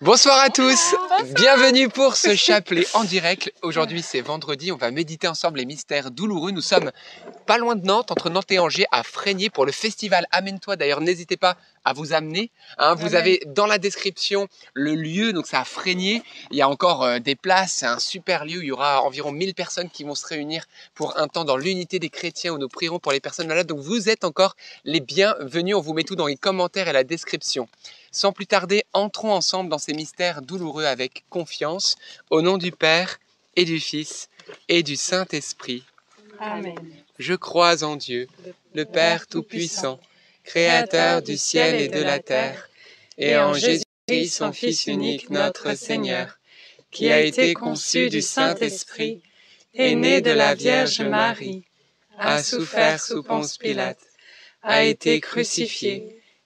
Bonsoir à tous, bienvenue pour ce chapelet en direct. Aujourd'hui c'est vendredi, on va méditer ensemble les mystères douloureux. Nous sommes pas loin de Nantes, entre Nantes et Angers, à Frégnier pour le festival Amène-toi. D'ailleurs n'hésitez pas à vous amener. Hein. vous avez dans la description le lieu, donc c'est à Frégnier. Il y a encore euh, des places, c'est un super lieu. Il y aura environ 1000 personnes qui vont se réunir pour un temps dans l'unité des chrétiens où nous prierons pour les personnes malades. Donc vous êtes encore les bienvenus. On vous met tout dans les commentaires et la description. Sans plus tarder, entrons ensemble dans ces mystères douloureux avec confiance, au nom du Père et du Fils et du Saint-Esprit. Amen. Je crois en Dieu, le Père Tout-Puissant, Créateur du ciel et de la terre, et en Jésus-Christ, son Fils unique, notre Seigneur, qui a été conçu du Saint-Esprit, est né de la Vierge Marie, a souffert sous Ponce Pilate, a été crucifié,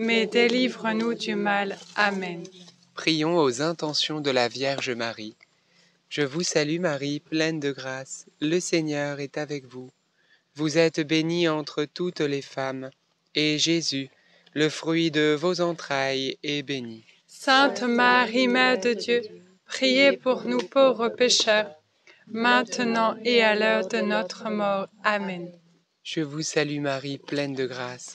mais délivre-nous du mal. Amen. Prions aux intentions de la Vierge Marie. Je vous salue Marie, pleine de grâce, le Seigneur est avec vous. Vous êtes bénie entre toutes les femmes, et Jésus, le fruit de vos entrailles, est béni. Sainte Marie, Mère de Dieu, priez pour nous pauvres pécheurs, maintenant et à l'heure de notre mort. Amen. Je vous salue Marie, pleine de grâce.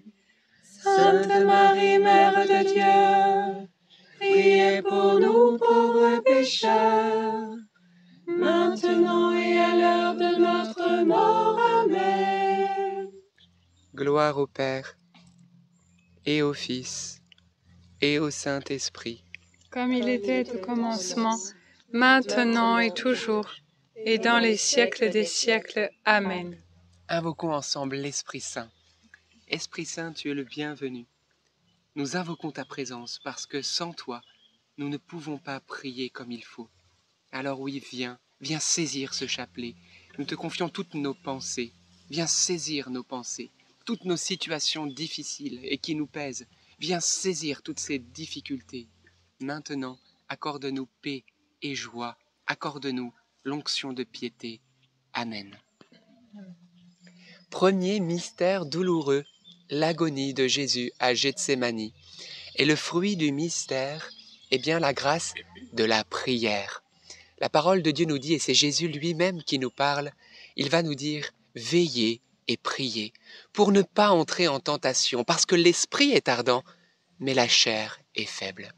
Sainte Marie, Mère de Dieu, priez pour nous pauvres pécheurs, maintenant et à l'heure de notre mort. Amen. Gloire au Père, et au Fils, et au Saint-Esprit. Comme il était au commencement, maintenant et toujours, et dans les siècles des siècles. Amen. Invoquons ensemble l'Esprit Saint. Esprit Saint, tu es le bienvenu. Nous invoquons ta présence parce que sans toi, nous ne pouvons pas prier comme il faut. Alors oui, viens, viens saisir ce chapelet. Nous te confions toutes nos pensées. Viens saisir nos pensées, toutes nos situations difficiles et qui nous pèsent. Viens saisir toutes ces difficultés. Maintenant, accorde-nous paix et joie. Accorde-nous l'onction de piété. Amen. Premier mystère douloureux, l'agonie de Jésus à Gethsemane. Et le fruit du mystère est bien la grâce de la prière. La parole de Dieu nous dit, et c'est Jésus lui-même qui nous parle, il va nous dire, veillez et priez pour ne pas entrer en tentation, parce que l'esprit est ardent, mais la chair est faible.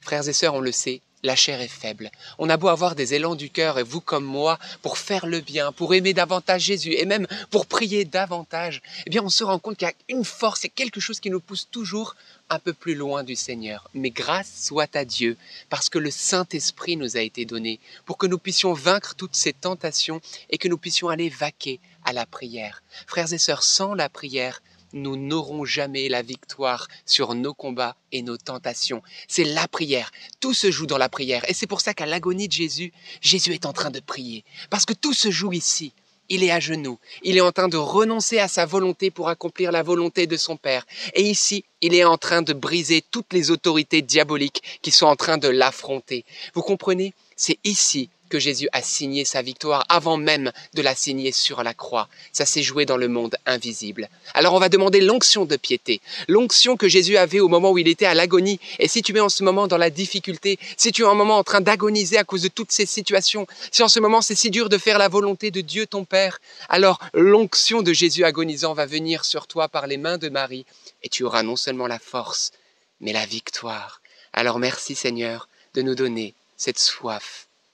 Frères et sœurs, on le sait, la chair est faible. On a beau avoir des élans du cœur, et vous comme moi, pour faire le bien, pour aimer davantage Jésus, et même pour prier davantage, eh bien on se rend compte qu'il y a une force et quelque chose qui nous pousse toujours un peu plus loin du Seigneur. Mais grâce soit à Dieu, parce que le Saint-Esprit nous a été donné, pour que nous puissions vaincre toutes ces tentations et que nous puissions aller vaquer à la prière. Frères et sœurs, sans la prière, nous n'aurons jamais la victoire sur nos combats et nos tentations. C'est la prière. Tout se joue dans la prière. Et c'est pour ça qu'à l'agonie de Jésus, Jésus est en train de prier. Parce que tout se joue ici, il est à genoux, il est en train de renoncer à sa volonté pour accomplir la volonté de son Père. Et ici, il est en train de briser toutes les autorités diaboliques qui sont en train de l'affronter. Vous comprenez? C'est ici que Jésus a signé sa victoire avant même de la signer sur la croix. Ça s'est joué dans le monde invisible. Alors on va demander l'onction de piété, l'onction que Jésus avait au moment où il était à l'agonie. Et si tu es en ce moment dans la difficulté, si tu es en moment en train d'agoniser à cause de toutes ces situations, si en ce moment c'est si dur de faire la volonté de Dieu ton Père, alors l'onction de Jésus agonisant va venir sur toi par les mains de Marie et tu auras non seulement la force, mais la victoire. Alors merci Seigneur de nous donner cette soif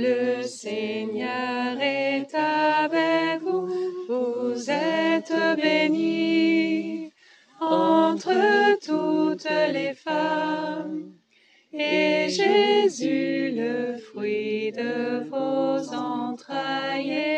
Le Seigneur est avec vous, vous êtes bénie entre toutes les femmes. Et Jésus, le fruit de vos entrailles,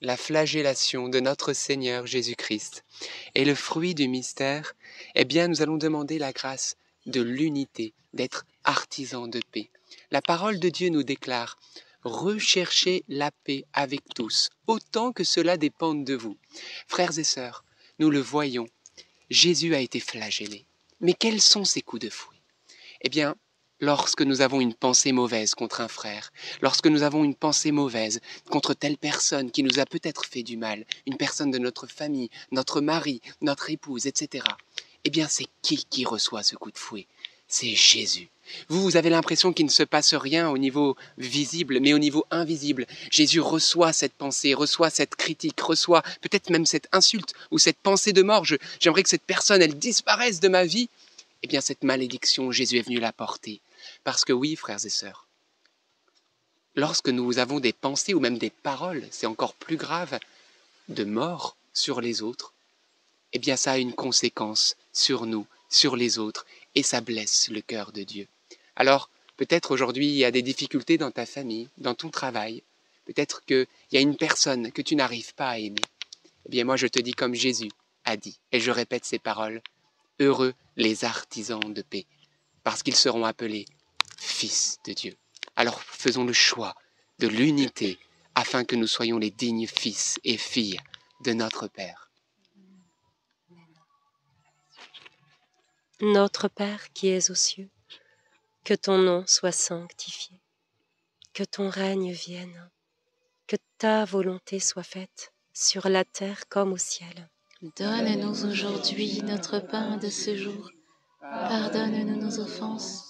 la flagellation de notre Seigneur Jésus-Christ. Et le fruit du mystère, eh bien, nous allons demander la grâce de l'unité, d'être artisans de paix. La parole de Dieu nous déclare, recherchez la paix avec tous, autant que cela dépende de vous. Frères et sœurs, nous le voyons, Jésus a été flagellé. Mais quels sont ses coups de fouet? Eh bien, lorsque nous avons une pensée mauvaise contre un frère, lorsque nous avons une pensée mauvaise contre telle personne qui nous a peut-être fait du mal, une personne de notre famille, notre mari, notre épouse, etc., eh bien c'est qui qui reçoit ce coup de fouet? C'est Jésus. Vous, vous avez l'impression qu'il ne se passe rien au niveau visible, mais au niveau invisible. Jésus reçoit cette pensée, reçoit cette critique, reçoit peut-être même cette insulte ou cette pensée de mort. J'aimerais que cette personne, elle disparaisse de ma vie. Eh bien, cette malédiction, Jésus est venu la porter. Parce que oui, frères et sœurs, lorsque nous avons des pensées ou même des paroles, c'est encore plus grave, de mort sur les autres, eh bien ça a une conséquence sur nous, sur les autres, et ça blesse le cœur de Dieu. Alors, peut-être aujourd'hui il y a des difficultés dans ta famille, dans ton travail, peut-être qu'il y a une personne que tu n'arrives pas à aimer. Eh bien moi je te dis comme Jésus a dit, et je répète ces paroles, Heureux les artisans de paix, parce qu'ils seront appelés fils de Dieu. Alors faisons le choix de l'unité afin que nous soyons les dignes fils et filles de notre Père. Notre Père qui es aux cieux, que ton nom soit sanctifié, que ton règne vienne, que ta volonté soit faite sur la terre comme au ciel. Donne-nous aujourd'hui notre pain de ce jour. Pardonne-nous nos offenses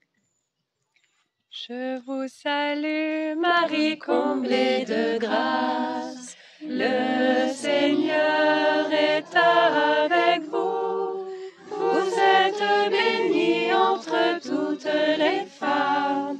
Je vous salue, Marie comblée de grâce. Le Seigneur est avec vous. Vous êtes bénie entre toutes les femmes.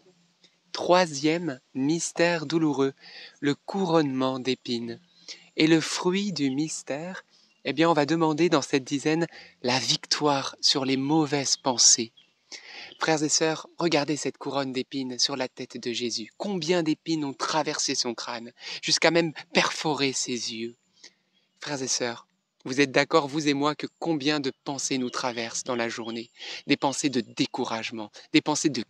Troisième mystère douloureux, le couronnement d'épines. Et le fruit du mystère, eh bien, on va demander dans cette dizaine la victoire sur les mauvaises pensées. Frères et sœurs, regardez cette couronne d'épines sur la tête de Jésus. Combien d'épines ont traversé son crâne, jusqu'à même perforer ses yeux. Frères et sœurs, vous êtes d'accord, vous et moi, que combien de pensées nous traversent dans la journée? Des pensées de découragement, des pensées de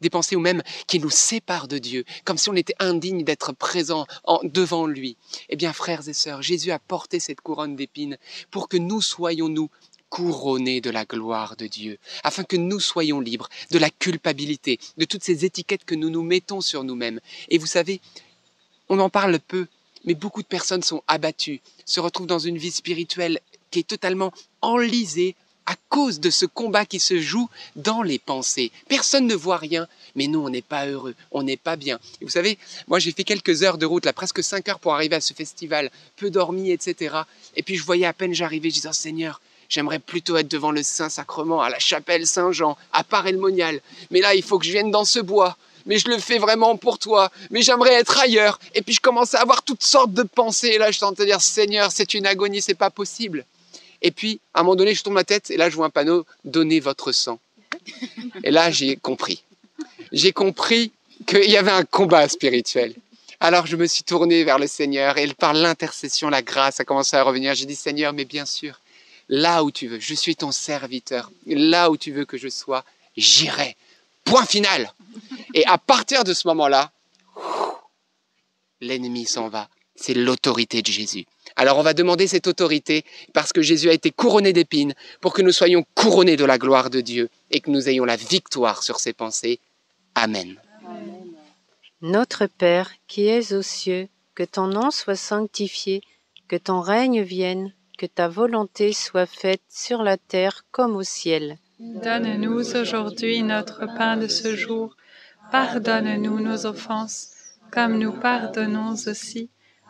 des pensées ou même qui nous séparent de Dieu, comme si on était indigne d'être présent en- devant lui. Eh bien, frères et sœurs, Jésus a porté cette couronne d'épines pour que nous soyons, nous, couronnés de la gloire de Dieu, afin que nous soyons libres de la culpabilité, de toutes ces étiquettes que nous nous mettons sur nous-mêmes. Et vous savez, on en parle peu, mais beaucoup de personnes sont abattues, se retrouvent dans une vie spirituelle qui est totalement enlisée à cause de ce combat qui se joue dans les pensées. Personne ne voit rien, mais nous, on n'est pas heureux, on n'est pas bien. Vous savez, moi, j'ai fait quelques heures de route, là, presque cinq heures pour arriver à ce festival, peu dormi, etc. Et puis, je voyais à peine j'arrivais, je disais, oh, Seigneur, j'aimerais plutôt être devant le Saint-Sacrement, à la chapelle Saint-Jean, à Paray-le-Monial. Mais là, il faut que je vienne dans ce bois. Mais je le fais vraiment pour toi. Mais j'aimerais être ailleurs. Et puis, je commençais à avoir toutes sortes de pensées. Et là, je tentais de dire, Seigneur, c'est une agonie, c'est pas possible. Et puis, à un moment donné, je tourne ma tête et là, je vois un panneau Donnez votre sang. Et là, j'ai compris. J'ai compris qu'il y avait un combat spirituel. Alors, je me suis tourné vers le Seigneur et par l'intercession, la grâce a commencé à revenir. J'ai dit Seigneur, mais bien sûr, là où tu veux, je suis ton serviteur. Là où tu veux que je sois, j'irai. Point final. Et à partir de ce moment-là, l'ennemi s'en va. C'est l'autorité de Jésus. Alors on va demander cette autorité parce que Jésus a été couronné d'épines pour que nous soyons couronnés de la gloire de Dieu et que nous ayons la victoire sur ses pensées. Amen. Notre Père qui es aux cieux, que ton nom soit sanctifié, que ton règne vienne, que ta volonté soit faite sur la terre comme au ciel. Donne-nous aujourd'hui notre pain de ce jour. Pardonne-nous nos offenses, comme nous pardonnons aussi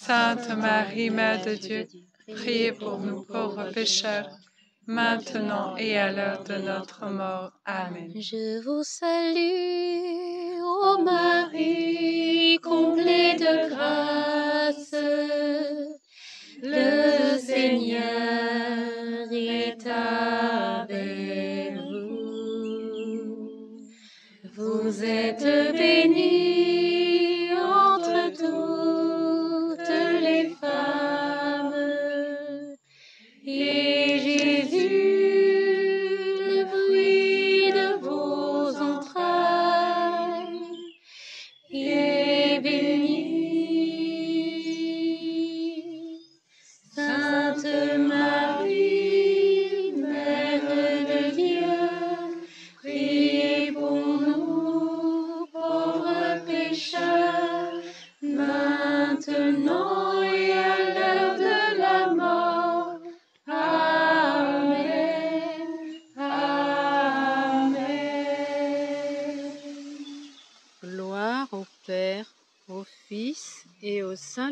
Sainte Marie, Mère de Dieu, priez pour nous pauvres pécheurs, maintenant et à l'heure de notre mort. Amen. Je vous salue, ô Marie, comblée de grâce. Le Seigneur est avec vous. Vous êtes bénie est béni.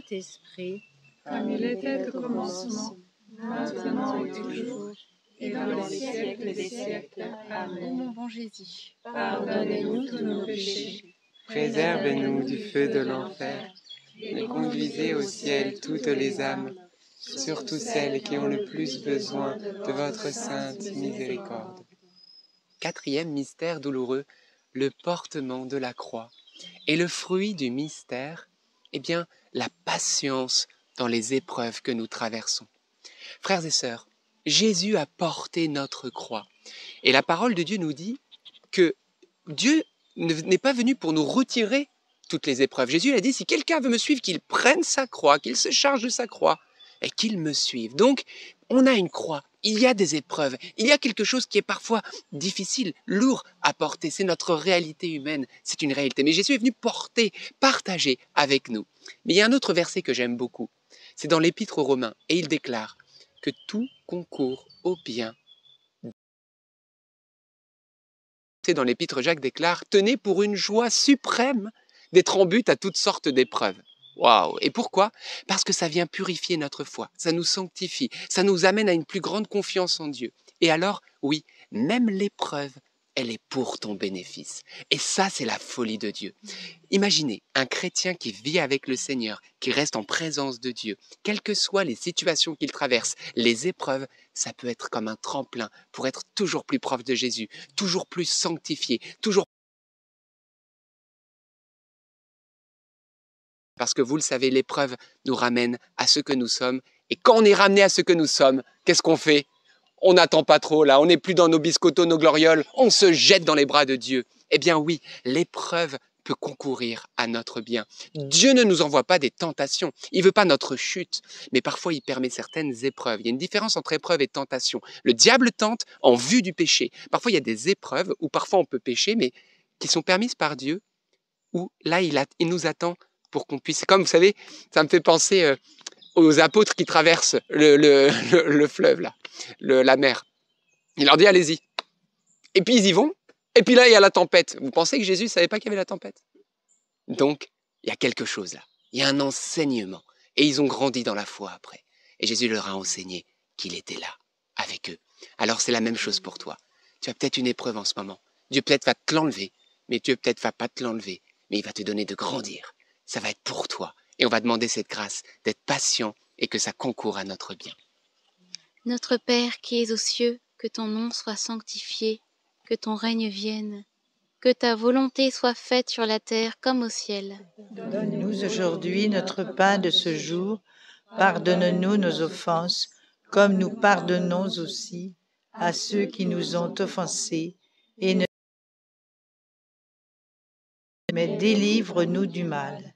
Saint-Esprit. Comme il était au commencement, maintenant et toujours, et dans les siècles des siècles. Amen. Mon bon Jésus, Pardonnez-nous tous nos péchés, Préservez-nous du feu de l'enfer et conduisez au ciel toutes les âmes, surtout celles qui ont le plus besoin de votre sainte miséricorde. Quatrième mystère douloureux, le portement de la croix. Et le fruit du mystère, eh bien, la patience dans les épreuves que nous traversons. Frères et sœurs, Jésus a porté notre croix. Et la parole de Dieu nous dit que Dieu ne- n'est pas venu pour nous retirer toutes les épreuves. Jésus a dit, si quelqu'un veut me suivre, qu'il prenne sa croix, qu'il se charge de sa croix et qu'il me suive. Donc, on a une croix, il y a des épreuves, il y a quelque chose qui est parfois difficile, lourd à porter. C'est notre réalité humaine, c'est une réalité. Mais Jésus est venu porter, partager avec nous. Mais il y a un autre verset que j'aime beaucoup. C'est dans l'Épître aux Romains, et il déclare que tout concourt au bien. C'est dans l'Épître, Jacques déclare Tenez pour une joie suprême d'être en but à toutes sortes d'épreuves. Et pourquoi? Parce que ça vient purifier notre foi, ça nous sanctifie, ça nous amène à une plus grande confiance en Dieu. Et alors, oui, même l'épreuve, elle est pour ton bénéfice. Et ça, c'est la folie de Dieu. Imaginez un chrétien qui vit avec le Seigneur, qui reste en présence de Dieu, quelles que soient les situations qu'il traverse, les épreuves, ça peut être comme un tremplin pour être toujours plus proche de Jésus, toujours plus sanctifié, toujours Parce que vous le savez, l'épreuve nous ramène à ce que nous sommes. Et quand on est ramené à ce que nous sommes, qu'est-ce qu'on fait? On n'attend pas trop là, on n'est plus dans nos biscottos, nos glorioles, on se jette dans les bras de Dieu. Eh bien oui, l'épreuve peut concourir à notre bien. Dieu ne nous envoie pas des tentations. Il veut pas notre chute, mais parfois il permet certaines épreuves. Il y a une différence entre épreuve et tentation. Le diable tente en vue du péché. Parfois il y a des épreuves où parfois on peut pécher, mais qui sont permises par Dieu, où là il, il nous attend pour qu'on puisse. Comme vous savez, ça me fait penser euh, aux apôtres qui traversent le, le, le, fleuve la mer. Il leur dit allez-y. Et puis ils y vont. Et puis là, il y a la tempête. Vous pensez que Jésus ne savait pas qu'il y avait la tempête? Donc, il y a quelque chose là. Il y a un enseignement. Et ils ont grandi dans la foi après. Et Jésus leur a enseigné qu'il était là, avec eux. Alors c'est la même chose pour toi. Tu as peut-être une épreuve en ce moment. Dieu peut-être va te l'enlever, mais Dieu peut-être va pas te l'enlever, mais il va te donner de grandir. Ça va être pour toi. Et on va demander cette grâce d'être patient et que ça concourt à notre bien. Notre Père qui es aux cieux, que ton nom soit sanctifié que ton règne vienne, que ta volonté soit faite sur la terre comme au ciel. Donne-nous aujourd'hui notre pain de ce jour. Pardonne-nous nos offenses, comme nous pardonnons aussi à ceux qui nous ont offensés, et ne mais délivre-nous du mal.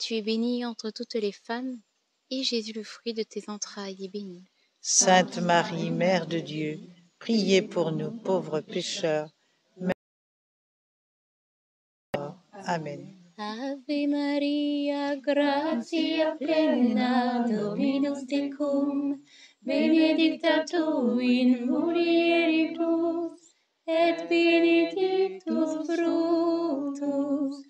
Tu es bénie entre toutes les femmes, et Jésus, le fruit de tes entrailles, est béni. Sainte Marie, Mère de Dieu, Priez pour nous pauvres pécheurs. Amen. Ave Maria, gratia plena, Dominus tecum, benedicta tu in mulieribus, et benedictus fructus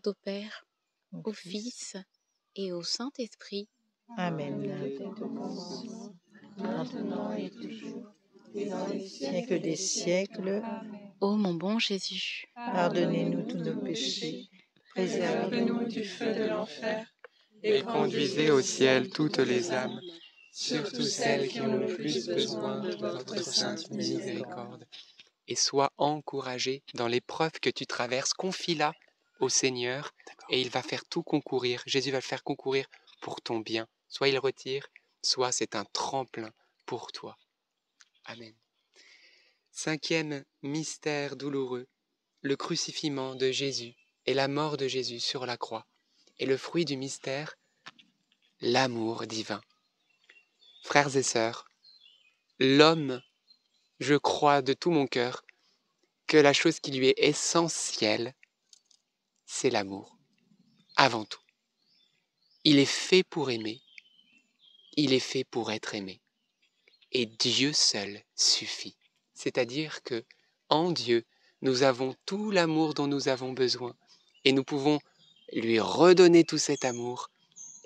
ton Père, au Fils et au Saint-Esprit. Amen. maintenant et toujours, et dans les Siècle des siècles, Ô mon bon Jésus, pardonnez-nous tous nos péchés, préservez-nous du feu de l'enfer Et conduisez au ciel toutes les âmes, surtout celles qui ont le plus besoin de votre sainte miséricorde. Et sois encouragé dans l'épreuve que tu traverses, confie-la au Seigneur et il va faire tout concourir. Jésus va le faire concourir pour ton bien. Soit il retire, soit c'est un tremplin pour toi. Amen. Cinquième mystère douloureux, le crucifiement de Jésus et la mort de Jésus sur la croix. Et le fruit du mystère, l'amour divin. Frères et sœurs, l'homme, je crois de tout mon cœur que la chose qui lui est essentielle, c'est l'amour, avant tout. Il est fait pour aimer, il est fait pour être aimé. Et Dieu seul suffit. C'est-à-dire que en Dieu, nous avons tout l'amour dont nous avons besoin et nous pouvons lui redonner tout cet amour.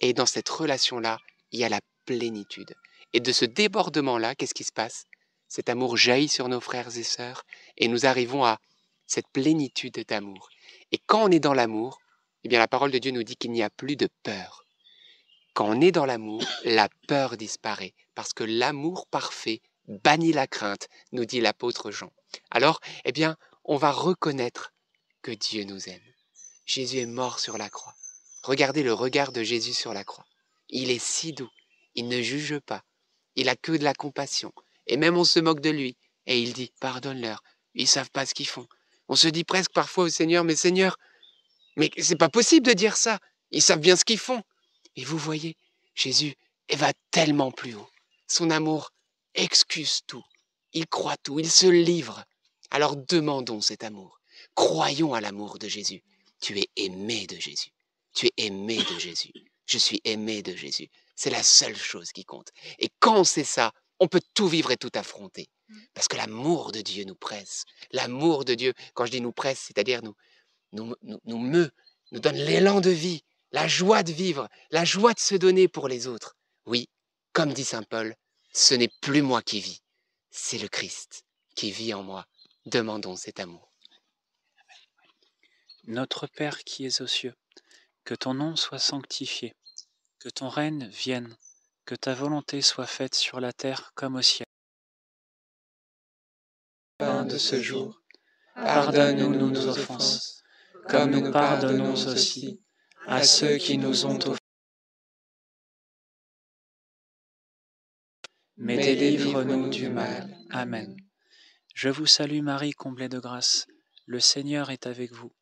Et dans cette relation-là, il y a la plénitude. Et de ce débordement-là, qu'est-ce qui se passe? Cet amour jaillit sur nos frères et sœurs et nous arrivons à cette plénitude d'amour. Et quand on est dans l'amour, eh bien la parole de Dieu nous dit qu'il n'y a plus de peur. Quand on est dans l'amour, la peur disparaît parce que l'amour parfait bannit la crainte, nous dit l'apôtre Jean. Alors, eh bien, on va reconnaître que Dieu nous aime. Jésus est mort sur la croix. Regardez le regard de Jésus sur la croix. Il est si doux, il ne juge pas, il a que de la compassion. Et même on se moque de lui, et il dit, pardonne-leur, ils savent pas ce qu'ils font. On se dit presque parfois au Seigneur, mais Seigneur, mais c'est pas possible de dire ça. Ils savent bien ce qu'ils font. Et vous voyez, Jésus va tellement plus haut. Son amour excuse tout. Il croit tout. Il se livre. Alors demandons cet amour. Croyons à l'amour de Jésus. Tu es aimé de Jésus. Tu es aimé de Jésus. Je suis aimé de Jésus. C'est la seule chose qui compte. Et quand sait ça, on peut tout vivre et tout affronter. Parce que l'amour de Dieu nous presse. L'amour de Dieu, quand je dis nous presse, c'est-à-dire nous, nous, nous, nous meut, nous donne l'élan de vie, la joie de vivre, la joie de se donner pour les autres. Oui, comme dit Saint Paul, ce n'est plus moi qui vis, c'est le Christ qui vit en moi. Demandons cet amour. Notre Père qui es aux cieux, que ton nom soit sanctifié, que ton règne vienne, que ta volonté soit faite sur la terre comme au ciel. De ce jour, pardonne-nous nos offenses, comme nous pardonnons aussi à ceux qui nous ont offensés. Mais délivre-nous du mal. Amen. Je vous salue Marie, comblée de grâce. Le Seigneur est avec vous.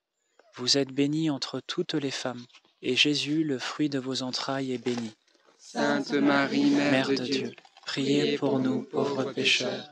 Vous êtes bénie entre toutes les femmes, et Jésus, le fruit de vos entrailles, est béni. Sainte Marie, Mère, de Dieu, priez pour nous pauvres pécheurs,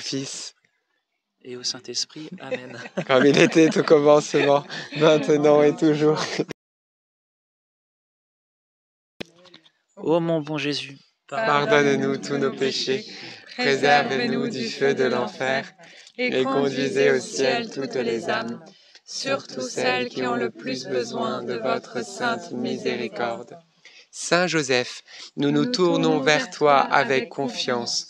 Fils et au Saint-Esprit. Amen. Comme il était au commencement, maintenant et toujours. Ô mon bon Jésus, pardonne-nous tous nos péchés, préserve-nous du feu de l'enfer, et conduisez au ciel toutes les âmes, surtout celles qui ont le plus besoin de votre sainte miséricorde. Saint Joseph, nous nous tournons vers toi avec confiance.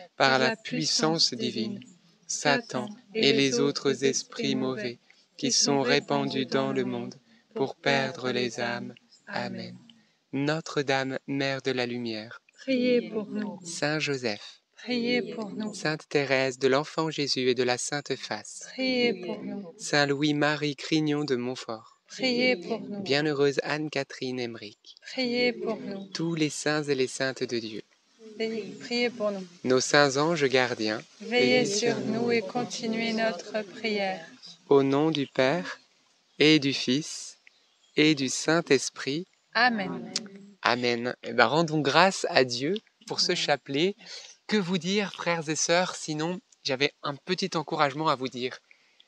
par la puissance divine Satan et les autres esprits mauvais qui sont répandus dans le monde pour perdre les âmes. Amen. Notre-Dame, Mère de la Lumière, priez pour nous. Saint Joseph, priez pour nous. Sainte Thérèse de l'Enfant Jésus et de la Sainte Face, priez pour nous. Saint Louis-Marie Crignon de Montfort, priez pour nous. Bienheureuse Anne-Catherine Emmerich, priez pour nous. Tous les saints et les saintes de Dieu, priez pour nous. Nos saints anges gardiens, veillez sur nous et continuez notre prière. Au nom du Père et du Fils et du Saint-Esprit. Amen. Amen. Eh ben, rendons grâce à Dieu pour ce chapelet. Que vous dire, frères et sœurs, sinon j'avais un petit encouragement à vous dire.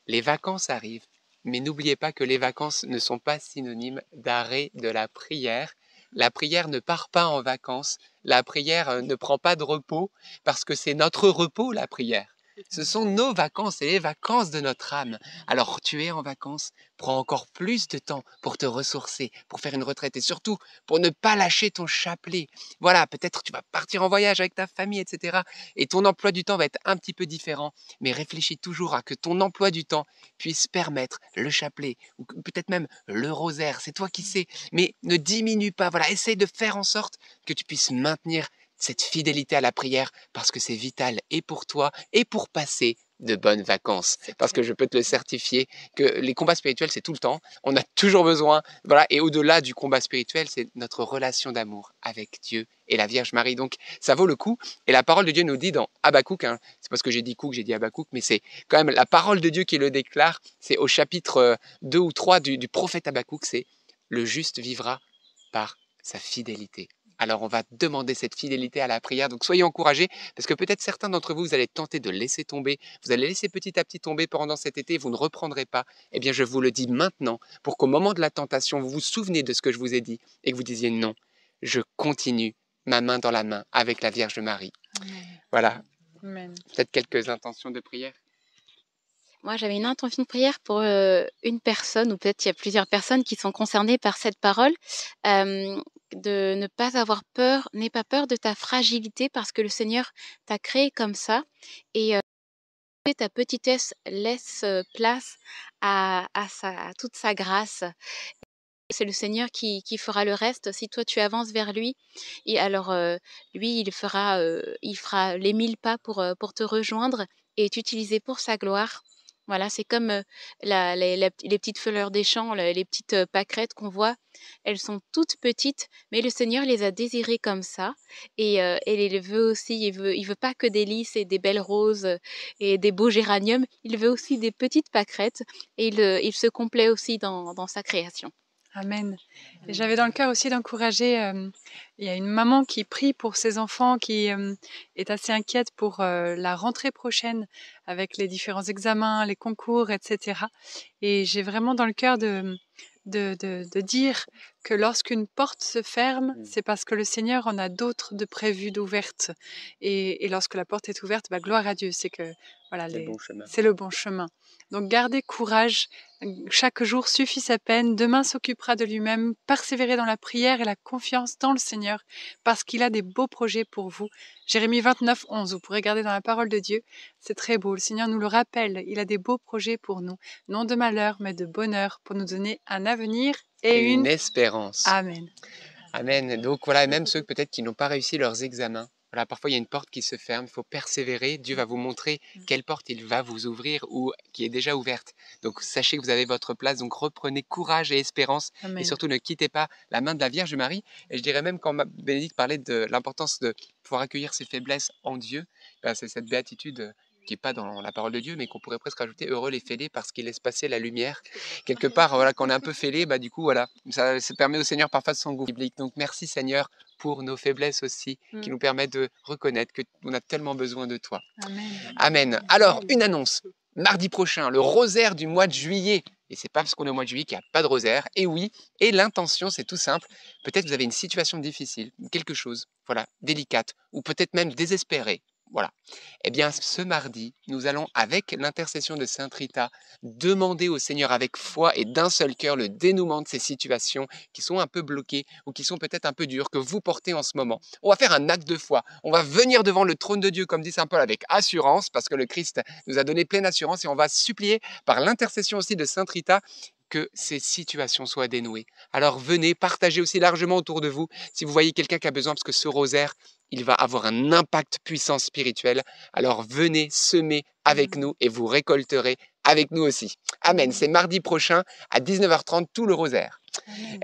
Les vacances arrivent, mais n'oubliez pas que les vacances ne sont pas synonymes d'arrêt de la prière la prière ne part pas en vacances, la prière euh, ne prend pas de repos, parce que c'est notre repos, la prière. Ce sont nos vacances et les vacances de notre âme. Alors tu es en vacances, prends encore plus de temps pour te ressourcer, pour faire une retraite et surtout pour ne pas lâcher ton chapelet. Voilà, peut-être tu vas partir en voyage avec ta famille, etc. Et ton emploi du temps va être un petit peu différent. Mais réfléchis toujours à que ton emploi du temps puisse permettre le chapelet ou peut-être même le rosaire. C'est toi qui sais. Mais ne diminue pas. Voilà, essaye de faire en sorte que tu puisses maintenir cette fidélité à la prière parce que c'est vital et pour toi et pour passer de bonnes vacances. Parce que je peux te le certifier que les combats spirituels, c'est tout le temps. On a toujours besoin. Voilà. Et au-delà du combat spirituel, c'est notre relation d'amour avec Dieu et la Vierge Marie. Donc, ça vaut le coup. Et la parole de Dieu nous dit dans Habakkuk, hein, c'est parce que j'ai dit que j'ai dit Habakkuk, mais c'est quand même la parole de Dieu qui le déclare. C'est au chapitre 2 ou 3 du, du prophète Habakkuk, c'est le juste vivra par sa fidélité alors on va demander cette fidélité à la prière. Donc soyez encouragés, parce que peut-être certains d'entre vous, vous allez tenter de laisser tomber, vous allez laisser petit à petit tomber pendant cet été, vous ne reprendrez pas. Eh bien je vous le dis maintenant, pour qu'au moment de la tentation, vous vous souvenez de ce que je vous ai dit et que vous disiez non, je continue ma main dans la main avec la Vierge Marie. Voilà. Peut-être quelques intentions de prière. Moi, j'avais une intention de prière pour une personne, ou peut-être il y a plusieurs personnes qui sont concernées par cette parole, de ne pas avoir peur, n'aie pas peur de ta fragilité parce que le Seigneur t'a créé comme ça. Et ta petitesse laisse place à, toute sa grâce. c'est le Seigneur qui, fera le reste. Si toi tu avances vers lui, et alors lui il fera, les mille pas pour te rejoindre et t'utiliser pour sa gloire. Voilà, c'est comme les, les, petites fleurs des champs, les petites pâquerettes qu'on voit. Elles sont toutes petites, mais le Seigneur les a désirées comme ça. Et, il veut aussi, il veut, veut pas que des lys et des belles roses et des beaux géraniums. Il veut aussi des petites pâquerettes et il, se complaît aussi dans sa création. Amen. Et j'avais dans le cœur aussi d'encourager, euh, il y a une maman qui prie pour ses enfants, qui euh, est assez inquiète pour euh, la rentrée prochaine avec les différents examens, les concours, etc. Et j'ai vraiment dans le cœur de, de, de, de dire que lorsqu'une porte se ferme, c'est parce que le Seigneur en a d'autres de prévues, d'ouvertes. Et, et, lorsque la porte est ouverte, bah, gloire à Dieu, c'est que voilà, c'est, le bon chemin. Donc gardez courage, chaque jour suffit sa peine, demain s'occupera de lui-même, persévérez dans la prière et la confiance dans le Seigneur, parce qu'il a des beaux projets pour vous. Jérémie 29, 11, vous pourrez garder dans la parole de Dieu, c'est très beau, le Seigneur nous le rappelle, il a des beaux projets pour nous, non de malheur, mais de bonheur, pour nous donner un avenir et, une... une espérance. Amen. Amen. Donc voilà, même ceux peut-être qui n'ont pas réussi leurs examens, voilà, parfois il y a une porte qui se ferme, il faut persévérer. Dieu va vous montrer Mmh. quelle porte il va vous ouvrir ou qui est déjà ouverte. Donc sachez que vous avez votre place, donc reprenez courage et espérance Amen. et surtout ne quittez pas la main de la Vierge Marie. Et je dirais même quand Bénédicte parlait de l'importance de pouvoir accueillir ses faiblesses en Dieu, ben, c'est cette béatitude euh, qui n'est pas dans la parole de Dieu, mais qu'on pourrait presque rajouter heureux les fêlés parce qu'ils laissent passer la lumière. Quelque part, voilà, quand on est un peu fêlé, bah, du coup, voilà, ça, ça permet au Seigneur parfois de son goût biblique. Donc merci Seigneur pour nos faiblesses aussi, qui Mm. nous permettent de reconnaître que on a tellement besoin de toi. Amen. Amen. Alors, une annonce. Mardi prochain, le rosaire du mois de juillet. Et c'est pas parce qu'on est au mois de juillet qu'il n'y a pas de rosaire. Et oui, et l'intention, c'est tout simple. Peut-être vous avez une situation difficile, quelque chose, voilà, délicate, ou peut-être même désespérée. Voilà. Eh bien, ce mardi, nous allons, avec l'intercession de Sainte Rita, demander au Seigneur avec foi et d'un seul cœur le dénouement de ces situations qui sont un peu bloquées ou qui sont peut-être un peu dures, que vous portez en ce moment. On va faire un acte de foi. On va venir devant le trône de Dieu, comme dit Saint Paul, avec assurance, parce que le Christ nous a donné pleine assurance, et on va supplier par l'intercession aussi de Sainte Rita que ces situations soient dénouées. Alors venez, partagez aussi largement autour de vous si vous voyez quelqu'un qui a besoin, parce que ce rosaire, il va avoir un impact puissant spirituel. Alors venez semer avec nous et vous récolterez avec nous aussi. Amen. C'est mardi prochain à 19h30, tout le rosaire.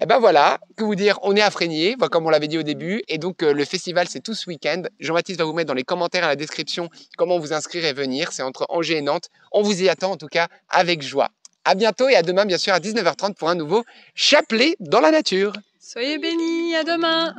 Et ben voilà, que vous dire, on est à Frénier, voilà, comme on l'avait dit au début, et donc euh, le festival c'est tout ce week-end. Jean-Baptiste va vous mettre dans les commentaires à la description comment vous inscrire et venir. C'est entre Angers et Nantes. On vous y attend en tout cas avec joie. À bientôt et à demain bien sûr à 19h30 pour un nouveau chapelet dans la nature. Soyez bénis, à demain.